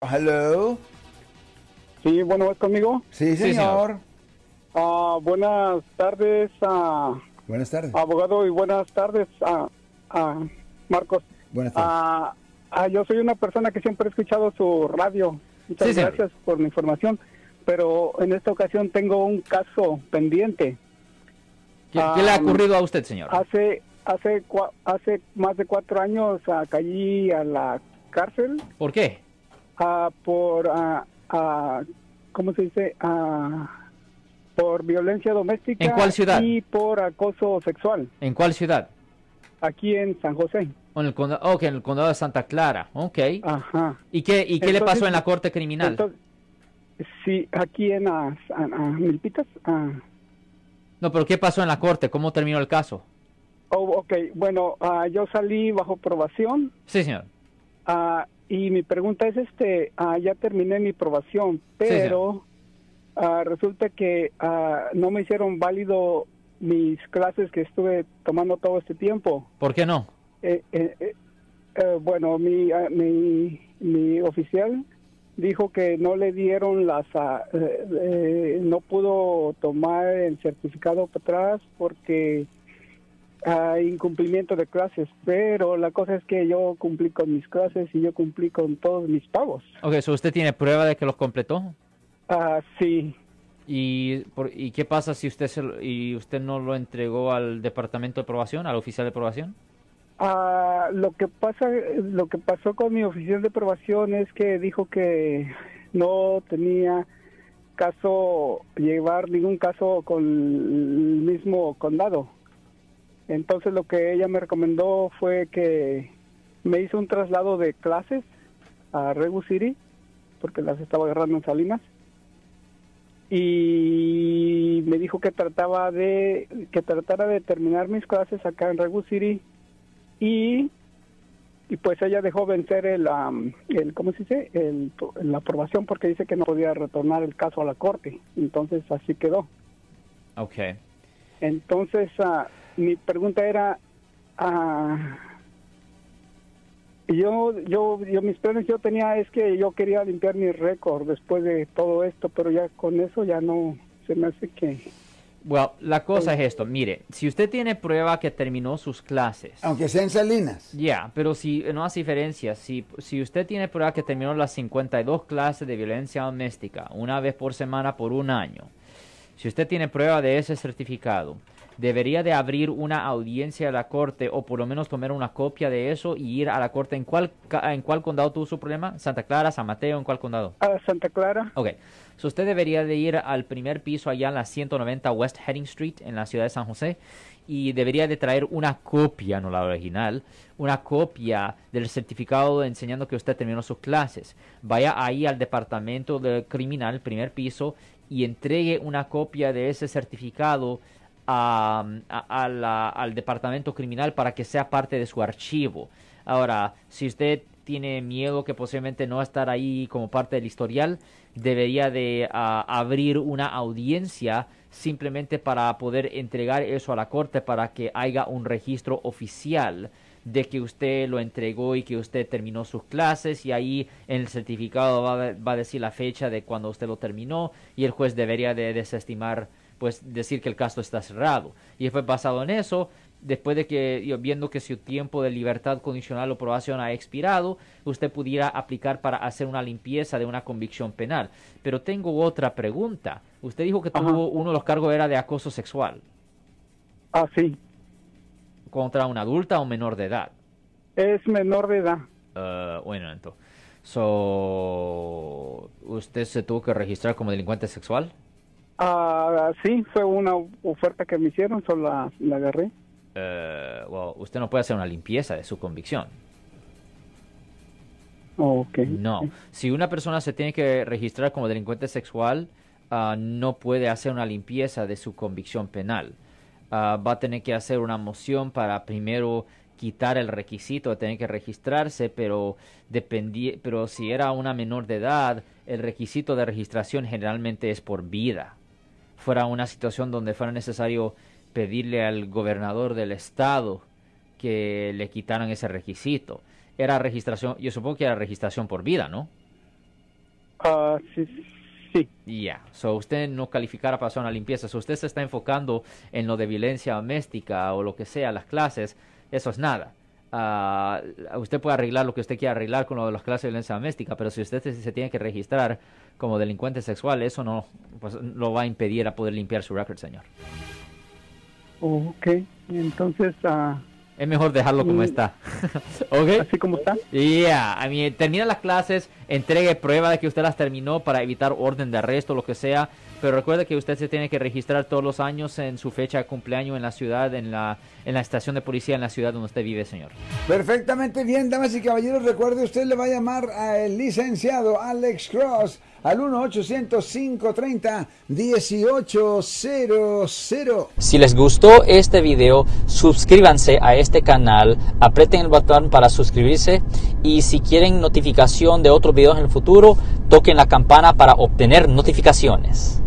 Hello. Sí, bueno, ¿es conmigo? Sí, Sí, señor. Ah, buenas tardes, ah, Buenas tardes. abogado, y buenas tardes, a Marcos. Buenas tardes. Ah, ah, yo soy una persona que siempre he escuchado su radio. Muchas Sí, señor. gracias por la información, pero en esta ocasión tengo un caso pendiente. ¿Qué, qué le ha ocurrido a usted, señor? Hace hace hace más de cuatro años caí a la cárcel ¿Por qué? Ah, por, ah, ¿cómo se dice? Por violencia doméstica. ¿En cuál ciudad? Y por acoso sexual, ¿En cuál ciudad? aquí en San José. En el condado, ok, en el condado de Santa Clara. Ok. Ajá. ¿Y qué, y qué le pasó en la corte criminal? Entonces, sí, aquí en ah, Milpitas. no, pero ¿qué pasó en la corte? ¿Cómo terminó el caso? Oh, ok, bueno, ah, yo salí bajo probación Sí, señor. ah, y mi pregunta es, este, ah, ya terminé mi probación, pero ah, resulta que ah, no me hicieron válido mis clases que estuve tomando todo este tiempo. ¿Por qué no? Eh, eh, eh, eh, bueno, mi, ah, mi, mi oficial dijo que no le dieron las, ah, eh, eh, no pudo tomar el certificado para atrás porque hay incumplimiento de clases, pero la cosa es que yo cumplí con mis clases y yo cumplí con todos mis pagos. Ok, so ¿usted tiene prueba de que los completó? Ah, sí, ¿Y, por- ¿Y qué pasa si usted se y usted no lo entregó al departamento de aprobación, al oficial de aprobación? Ah, lo que pasa, lo que pasó con mi oficial de aprobación es que dijo que no tenía caso llevar ningún caso con el mismo condado. Entonces lo que ella me recomendó fue que me hizo un traslado de clases a Regu City porque las estaba agarrando en Salinas y me dijo que trataba de que tratara de terminar mis clases acá en Regu City y y pues ella dejó vencer el, am, el ¿cómo se dice? El, la aprobación porque dice que no podía retornar el caso a la corte. Entonces así quedó. Ok. Entonces ah, mi pregunta era, ah, yo, yo, yo mis planes yo tenía es que yo quería limpiar mi récord después de todo esto, pero ya con eso ya no se me hace que Well, la cosa es esto, mire, si usted tiene prueba que terminó sus clases, Aunque sea en Salinas. ya, pero si no hace diferencia, si, si usted tiene prueba que terminó las 52 clases de violencia doméstica una vez por semana por un año, si usted tiene prueba de ese certificado, debería de abrir una audiencia a la corte o por lo menos tomar una copia de eso y ir a la corte. ¿En cuál, en cuál condado tuvo su problema? ¿Santa Clara, San Mateo? ¿En cuál condado? a Santa Clara, Ok, so usted debería de ir al primer piso allá en la 190 West Heading Street en la ciudad de San José y debería de traer una copia, no la original, una copia del certificado enseñando que usted terminó sus clases. Vaya ahí al departamento de criminal, primer piso, y entregue una copia de ese certificado a- al departamento criminal para que sea parte de su archivo. Ahora, si usted tiene miedo que posiblemente no estar ahí como parte del historial, debería de abrir una audiencia simplemente para poder entregar eso a la corte para que haya un registro oficial de que usted lo entregó y que usted terminó sus clases y ahí en el certificado va, a- va a decir la fecha de cuando usted lo terminó y el juez debería de desestimar pues decir que el caso está cerrado. Y fue basado en eso después de que viendo que su tiempo de libertad condicional o probación ha expirado usted pudiera aplicar para hacer una limpieza de una convicción penal. Pero tengo otra pregunta. Usted dijo que Ajá. tuvo uno de los cargos era de acoso sexual. Ah sí, contra una adulta o menor de edad es menor de edad. Uh, bueno, entonces. So, ¿Usted se tuvo que registrar como delincuente sexual? Ah, sí, fue una oferta que me hicieron, solo la, la agarré. Uh, well, usted no puede hacer una limpieza de su convicción. Ok. No. Si una persona se tiene que registrar como delincuente sexual, ah, no puede hacer una limpieza de su convicción penal. Ah, va a tener que hacer una moción para primero quitar el requisito de tener que registrarse, pero dependí, pero si era una menor de edad, el requisito de registración generalmente es por vida. Fuera una situación donde fuera necesario pedirle al gobernador del estado que le quitaran ese requisito. Era registración, yo supongo que era registración por vida, ¿no? Ah, sí, sí. Ya, so usted no calificara para hacer una limpieza, so usted se está enfocando en lo de violencia doméstica o lo que sea, las clases, eso es nada. Ah, usted puede arreglar lo que usted quiera arreglar con lo de las clases de violencia doméstica, pero si usted se, se tiene que registrar como delincuente sexual, eso no pues, lo va a impedir a poder limpiar su record, señor. Ok, entonces, ah, Es mejor dejarlo como Mm. está. ¿Ok? así como está. Yeah, I mean, termina las clases, entregue prueba de que usted las terminó para evitar orden de arresto, lo que sea. Pero recuerde que usted se tiene que registrar todos los años en su fecha de cumpleaños en la ciudad, en la, en la estación de policía en la ciudad donde usted vive, señor. Perfectamente bien, damas y caballeros. Recuerde, usted le va a llamar al licenciado Alex Cross al 1-800-530-1800. Si les gustó este video, suscríbanse a este canal, aprieten el botón para suscribirse y si quieren notificación de otros videos en el futuro, toquen la campana para obtener notificaciones.